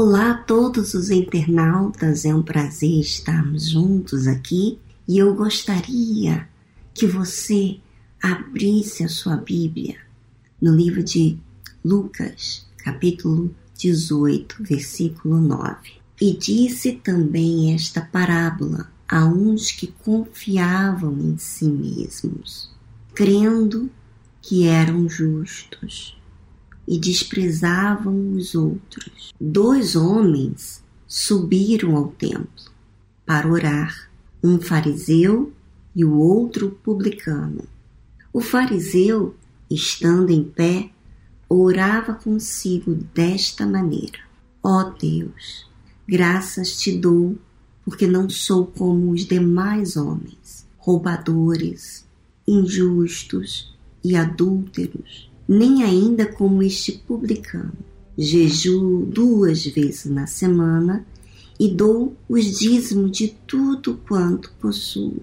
Olá a todos os internautas, é um prazer estarmos juntos aqui e eu gostaria que você abrisse a sua Bíblia no livro de Lucas, capítulo 18, versículo 9. E disse também esta parábola a uns que confiavam em si mesmos, crendo que eram justos e desprezavam os outros. Dois homens subiram ao templo para orar, um fariseu e o outro publicano. O fariseu, estando em pé, orava consigo desta maneira: Ó oh Deus, graças te dou, porque não sou como os demais homens, roubadores, injustos e adúlteros nem ainda como este publicano. Jejuo duas vezes na semana e dou os dízimos de tudo quanto possuo.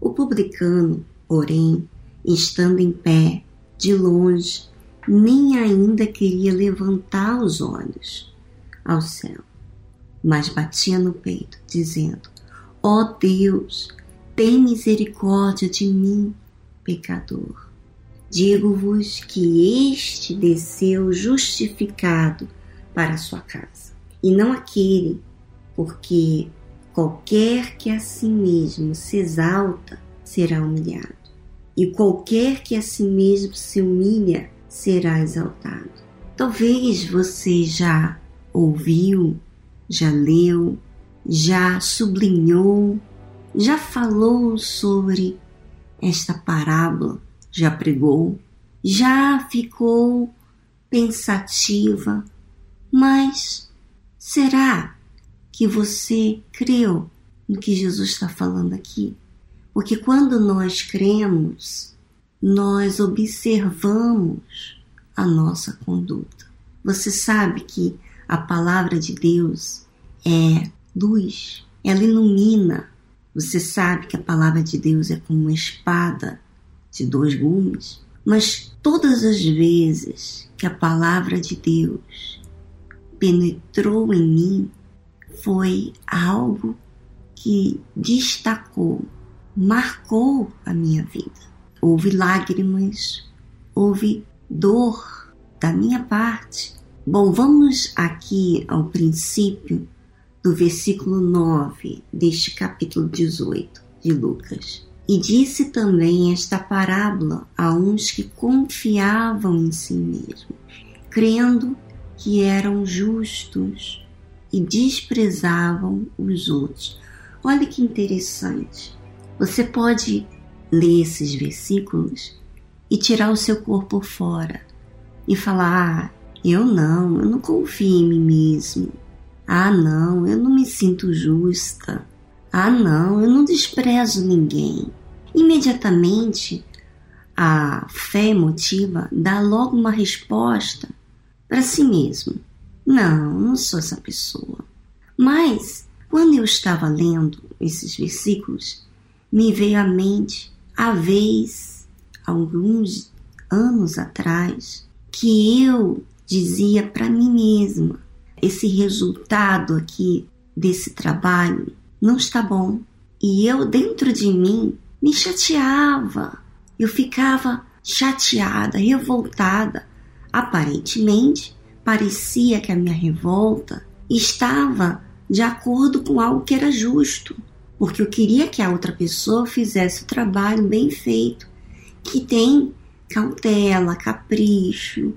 O publicano, porém, estando em pé, de longe, nem ainda queria levantar os olhos ao céu, mas batia no peito, dizendo: Ó oh Deus, tem misericórdia de mim, pecador. Digo-vos que este desceu justificado para a sua casa, e não aquele, porque qualquer que a si mesmo se exalta será humilhado, e qualquer que a si mesmo se humilha será exaltado. Talvez você já ouviu, já leu, já sublinhou, já falou sobre esta parábola já pregou, já ficou pensativa, mas será que você creu no que Jesus está falando aqui? Porque quando nós cremos, nós observamos a nossa conduta. Você sabe que a palavra de Deus é luz, ela ilumina. Você sabe que a palavra de Deus é como uma espada de dois gumes, mas todas as vezes que a palavra de Deus penetrou em mim, foi algo que destacou, marcou a minha vida. Houve lágrimas, houve dor da minha parte. Bom, vamos aqui ao princípio do versículo 9 deste capítulo 18 de Lucas. E disse também esta parábola a uns que confiavam em si mesmos, crendo que eram justos e desprezavam os outros. Olha que interessante. Você pode ler esses versículos e tirar o seu corpo fora e falar: ah, eu não, eu não confio em mim mesmo. Ah, não, eu não me sinto justa. Ah, não, eu não desprezo ninguém. Imediatamente, a fé emotiva dá logo uma resposta para si mesmo. Não, não sou essa pessoa. Mas, quando eu estava lendo esses versículos, me veio à mente a vez, alguns anos atrás, que eu dizia para mim mesma: esse resultado aqui desse trabalho não está bom. E eu, dentro de mim, me chateava. Eu ficava chateada, revoltada. Aparentemente, parecia que a minha revolta estava de acordo com algo que era justo, porque eu queria que a outra pessoa fizesse o trabalho bem feito, que tem cautela, capricho,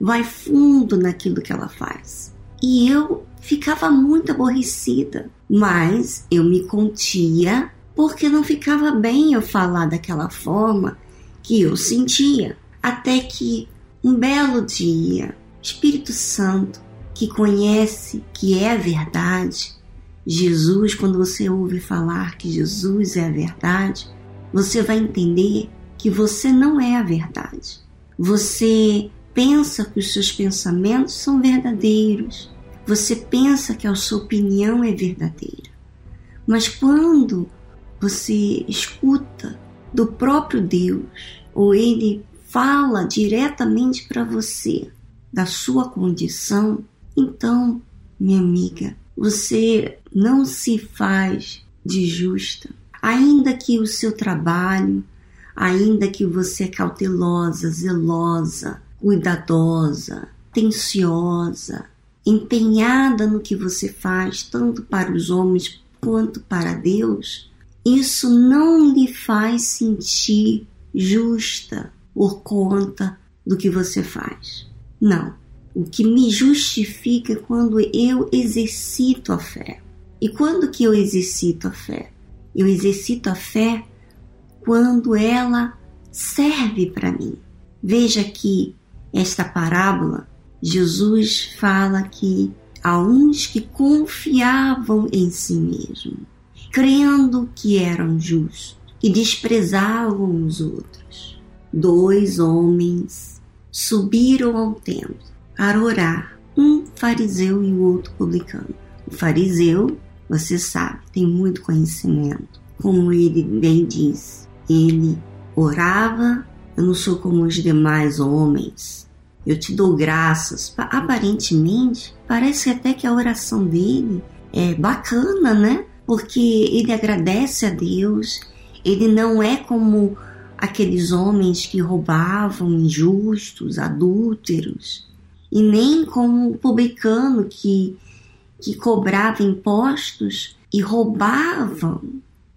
vai fundo naquilo que ela faz. E eu ficava muito aborrecida, mas eu me contia porque não ficava bem eu falar daquela forma que eu sentia. Até que um belo dia, Espírito Santo, que conhece que é a verdade, Jesus, quando você ouve falar que Jesus é a verdade, você vai entender que você não é a verdade. Você pensa que os seus pensamentos são verdadeiros. Você pensa que a sua opinião é verdadeira. Mas quando você escuta do próprio Deus, ou ele fala diretamente para você da sua condição, então minha amiga, você não se faz de justa. Ainda que o seu trabalho, ainda que você é cautelosa, zelosa, cuidadosa, atenciosa, empenhada no que você faz, tanto para os homens quanto para Deus, isso não lhe faz sentir justa por conta do que você faz. Não. O que me justifica é quando eu exercito a fé. E quando que eu exercito a fé? Eu exercito a fé quando ela serve para mim. Veja que esta parábola, Jesus fala que há uns que confiavam em si mesmo, crendo que eram justos e desprezavam os outros. Dois homens subiram ao templo para orar, um fariseu e o outro publicano. O fariseu, você sabe, tem muito conhecimento. Como ele bem diz, ele orava, eu não sou como os demais homens. Eu te dou graças. Aparentemente, parece até que a oração dele é bacana, né? Porque ele agradece a Deus, ele não é como aqueles homens que roubavam, injustos, adúlteros, e nem como o publicano que, que cobrava impostos e roubavam,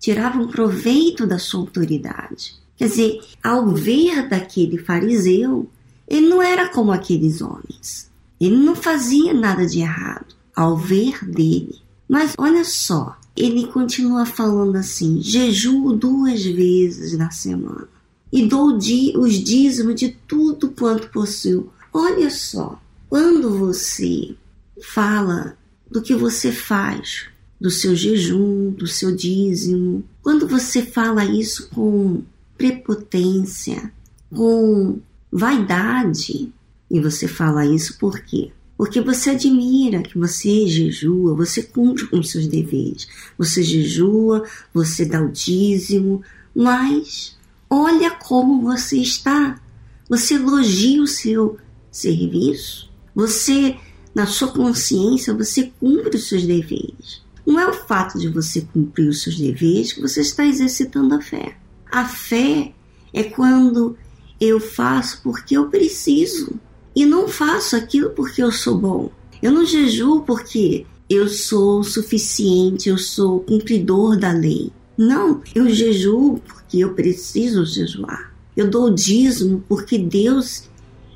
tiravam proveito da sua autoridade. Quer dizer, ao ver daquele fariseu, ele não era como aqueles homens. Ele não fazia nada de errado ao ver dele. Mas olha só, ele continua falando assim: jejuo duas vezes na semana e dou os dízimos de tudo quanto possuo. Olha só, quando você fala do que você faz, do seu jejum, do seu dízimo, quando você fala isso com prepotência, com vaidade, e você fala isso por quê? Porque você admira que você jejua, você cumpre com seus deveres. Você jejua, você dá o dízimo, mas olha como você está. Você elogia o seu serviço. Você, na sua consciência, você cumpre os seus deveres. Não é o fato de você cumprir os seus deveres que você está exercitando a fé. A fé é quando eu faço porque eu preciso e não faço aquilo porque eu sou bom. Eu não jejuo porque eu sou suficiente, eu sou cumpridor da lei. Não, eu jejuo porque eu preciso jejuar. Eu dou dízimo porque Deus,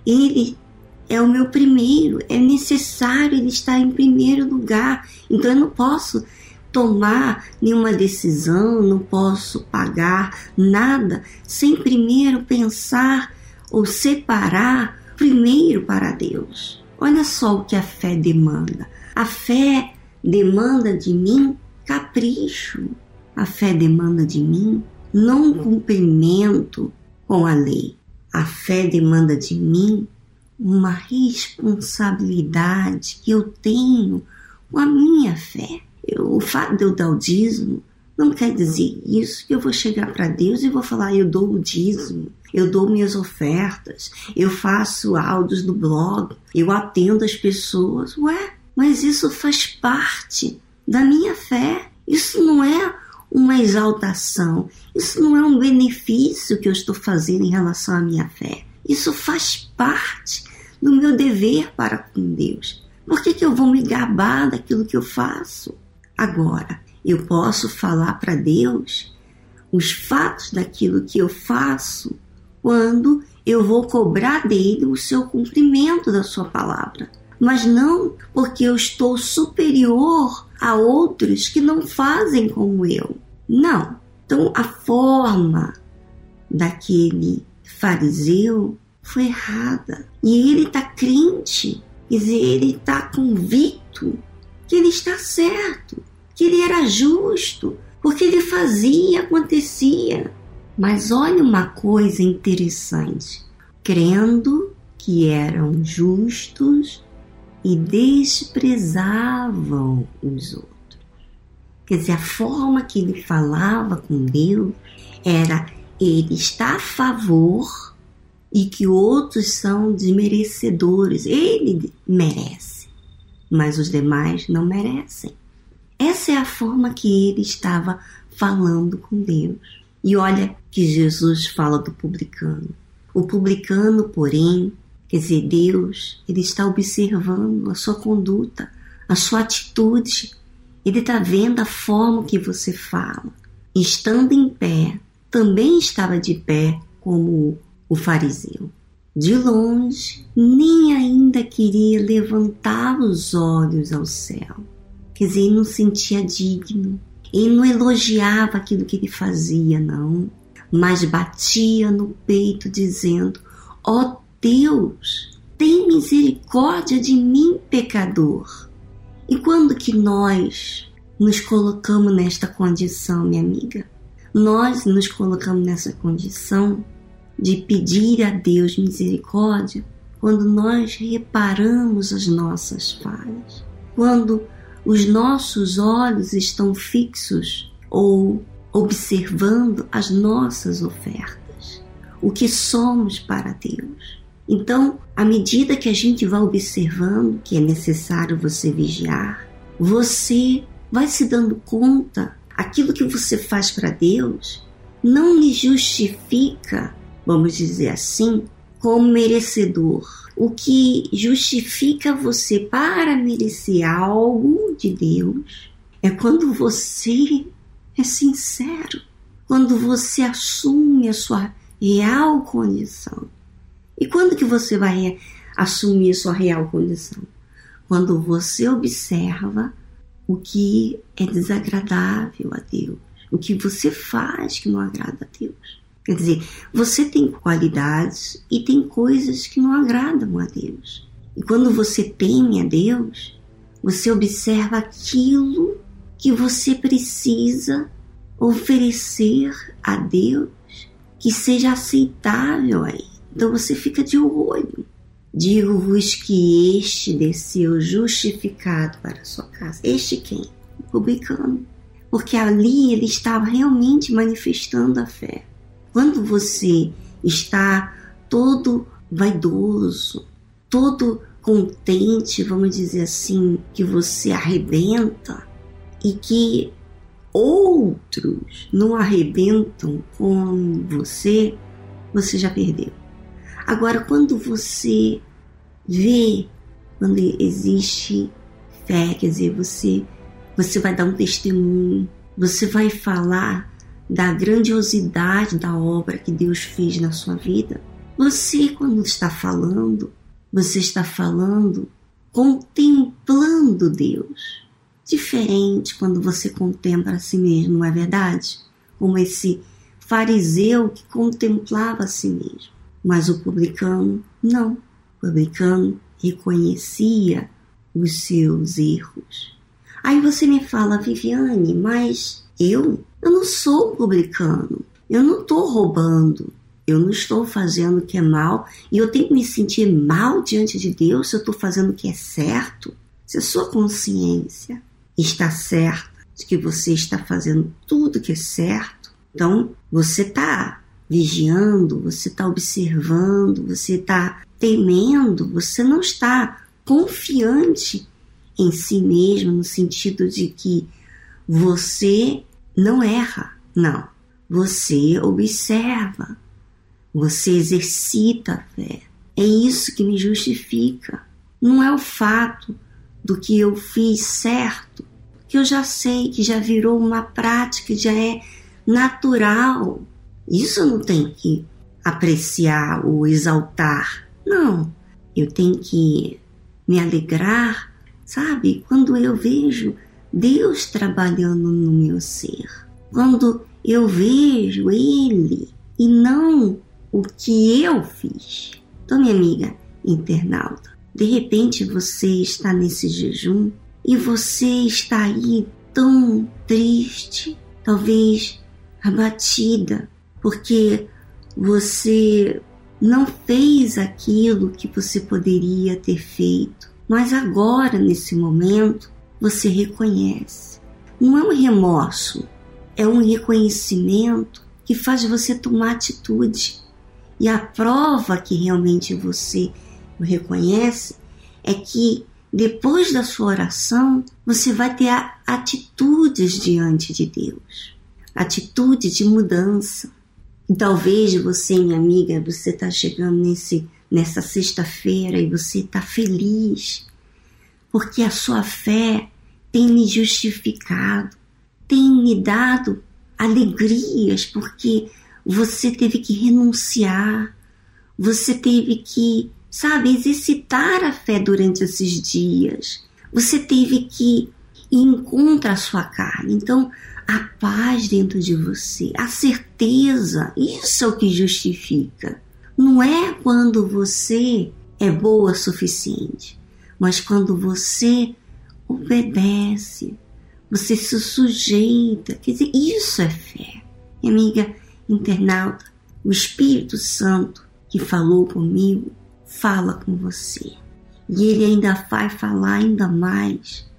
Ele é o meu primeiro, é necessário Ele estar em primeiro lugar. Então eu não posso tomar nenhuma decisão, não posso pagar nada sem primeiro pensar ou separar primeiro para Deus. Olha só o que a fé demanda. A fé demanda de mim capricho. A fé demanda de mim não cumprimento com a lei. A fé demanda de mim uma responsabilidade que eu tenho com a minha fé. Eu, o fato de eu dar o dízimo não quer dizer isso que eu vou chegar para Deus e vou falar, eu dou o dízimo, eu dou minhas ofertas, eu faço áudios no blog, eu atendo as pessoas. Ué, mas isso faz parte da minha fé. Isso não é uma exaltação, isso não é um benefício que eu estou fazendo em relação à minha fé. Isso faz parte do meu dever para com Deus. Por que, que eu vou me gabar daquilo que eu faço? Agora, eu posso falar para Deus os fatos daquilo que eu faço quando eu vou cobrar dele o seu cumprimento da sua palavra. Mas não porque eu estou superior a outros que não fazem como eu. Não. Então a forma daquele fariseu foi errada. E ele está crente, quer dizer, ele está convicto que ele está certo que ele era justo, porque ele fazia, acontecia. Mas olha uma coisa interessante: crendo que eram justos e desprezavam os outros. Quer dizer, a forma que ele falava com Deus era ele está a favor e que outros são desmerecedores. Ele merece. mas os demais não merecem. Essa é a forma que ele estava falando com Deus. E olha que Jesus fala do publicano. O publicano, porém, quer dizer, Deus, ele está observando a sua conduta, a sua atitude. Ele está vendo a forma que você fala. Estando em pé, também estava de pé como o fariseu. De longe, nem ainda queria levantar os olhos ao céu. Quer dizer, ele não sentia digno. Ele não elogiava aquilo que ele fazia, não. Mas batia no peito, dizendo: Ó oh Deus, tem misericórdia de mim, pecador. E quando que nós nos colocamos nesta condição, minha amiga? Nós nos colocamos nessa condição de pedir a Deus misericórdia quando nós reparamos as nossas falhas, quando os nossos olhos estão fixos ou observando as nossas ofertas, o que somos para Deus. Então, à medida que a gente vai observando que é necessário você vigiar, você vai se dando conta aquilo que você faz para Deus não lhe justifica vamos dizer assim, como merecedor. O que justifica você para merecer algo de Deus é quando você é sincero, quando você assume a sua real condição. E quando que você vai assumir a sua real condição? Quando você observa o que é desagradável a Deus, o que você faz que não agrada a Deus. Quer dizer, você tem qualidades e tem coisas que não agradam a Deus. E quando você teme a Deus, você observa aquilo que você precisa oferecer a Deus que seja aceitável aí. Então você fica de olho. Digo-vos que este desceu justificado para a sua casa. Este quem? O publicano. Porque ali ele estava realmente manifestando a fé. Quando você está todo vaidoso, todo contente, vamos dizer assim, que você arrebenta e que outros não arrebentam com você, você já perdeu. Agora, quando você vê, quando existe fé, quer dizer, você, você vai dar um testemunho, você vai falar da grandiosidade da obra que Deus fez na sua vida, você, quando está falando, você está falando contemplando Deus. Diferente quando você contempla a si mesmo, não é verdade? Como esse fariseu que contemplava a si mesmo. Mas o publicano, não. O publicano reconhecia os seus erros. Aí você me fala, Viviane, mas eu eu não sou publicano, eu não estou roubando, eu não estou fazendo o que é mal. E eu tenho que me sentir mal diante de Deus se eu estou fazendo o que é certo. Se a sua consciência está certa de que você está fazendo tudo que é certo, então você está vigiando, você está observando, você está temendo, você não está confiante em si mesmo no sentido de que você não erra, não. Você observa, você exercita a fé. É isso que me justifica. Não é o fato do que eu fiz certo, que eu já sei, que já virou uma prática, já é natural. Isso não tem que apreciar ou exaltar. Não. Eu tenho que me alegrar, sabe? Quando eu vejo Deus trabalhando no meu ser. Quando eu vejo Ele e não o que eu fiz. Então, minha amiga internauta, de repente você está nesse jejum e você está aí tão triste, talvez abatida, porque você não fez aquilo que você poderia ter feito. Mas agora, nesse momento, você reconhece. Não é um remorso, é um reconhecimento que faz você tomar atitude. E a prova que realmente você o reconhece é que depois da sua oração, você vai ter atitudes diante de Deus, atitude de mudança. E talvez você, minha amiga, você está chegando nesse, nessa sexta-feira e você está feliz, porque a sua fé tem me justificado, tem me dado alegrias, porque você teve que renunciar, você teve que, sabe, exercitar a fé durante esses dias. Você teve que ir contra a sua carne. Então, a paz dentro de você, a certeza, isso é o que justifica. Não é quando você é boa o suficiente, mas quando você obedece, você se sujeita. Quer dizer, isso é fé. Minha amiga internauta, o Espírito Santo que falou comigo, fala com você. E ele ainda vai falar ainda mais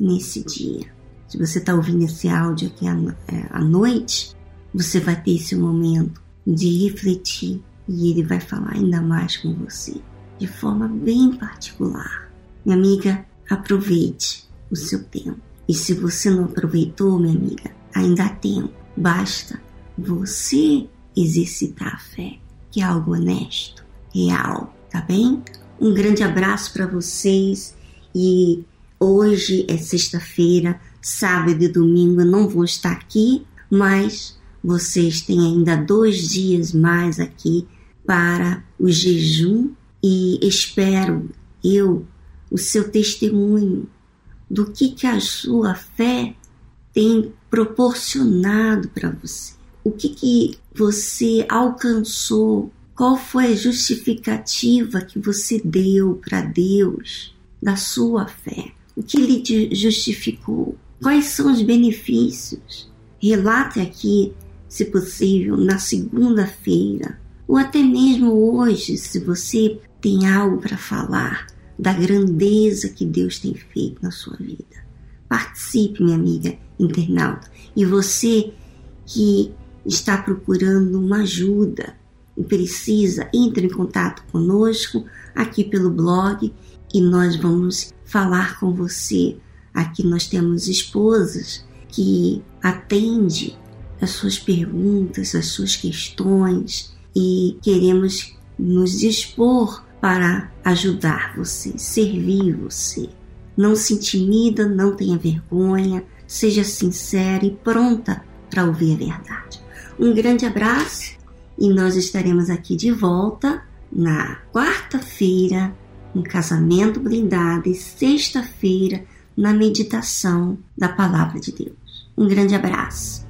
nesse dia. Se você está ouvindo esse áudio aqui é, à noite, você vai ter esse momento de refletir e ele vai falar ainda mais com você, de forma bem particular. Minha amiga, aproveite o seu tempo. E se você não aproveitou, minha amiga, ainda há tempo. Basta você exercitar a fé, que é algo honesto, real, tá bem? Um grande abraço para vocês e hoje é sexta-feira, sábado e domingo eu não vou estar aqui, mas vocês têm ainda dois dias mais aqui para o jejum e espero eu o seu testemunho do que, que a sua fé tem proporcionado para você. O que, que você alcançou? Qual foi a justificativa que você deu para Deus da sua fé? O que lhe justificou? Quais são os benefícios? Relate aqui, se possível, na segunda-feira, ou até mesmo hoje, se você tem algo para falar da grandeza que Deus tem feito na sua vida. Participe, minha amiga internauta. E você que está procurando uma ajuda e precisa, entre em contato conosco aqui pelo blog e nós vamos falar com você. Aqui nós temos esposas que atendem as suas perguntas, as suas questões e queremos nos dispor para ajudar você, servir você. Não se intimida, não tenha vergonha, seja sincera e pronta para ouvir a verdade. Um grande abraço e nós estaremos aqui de volta na quarta-feira no casamento blindado e sexta-feira na meditação da palavra de Deus. Um grande abraço.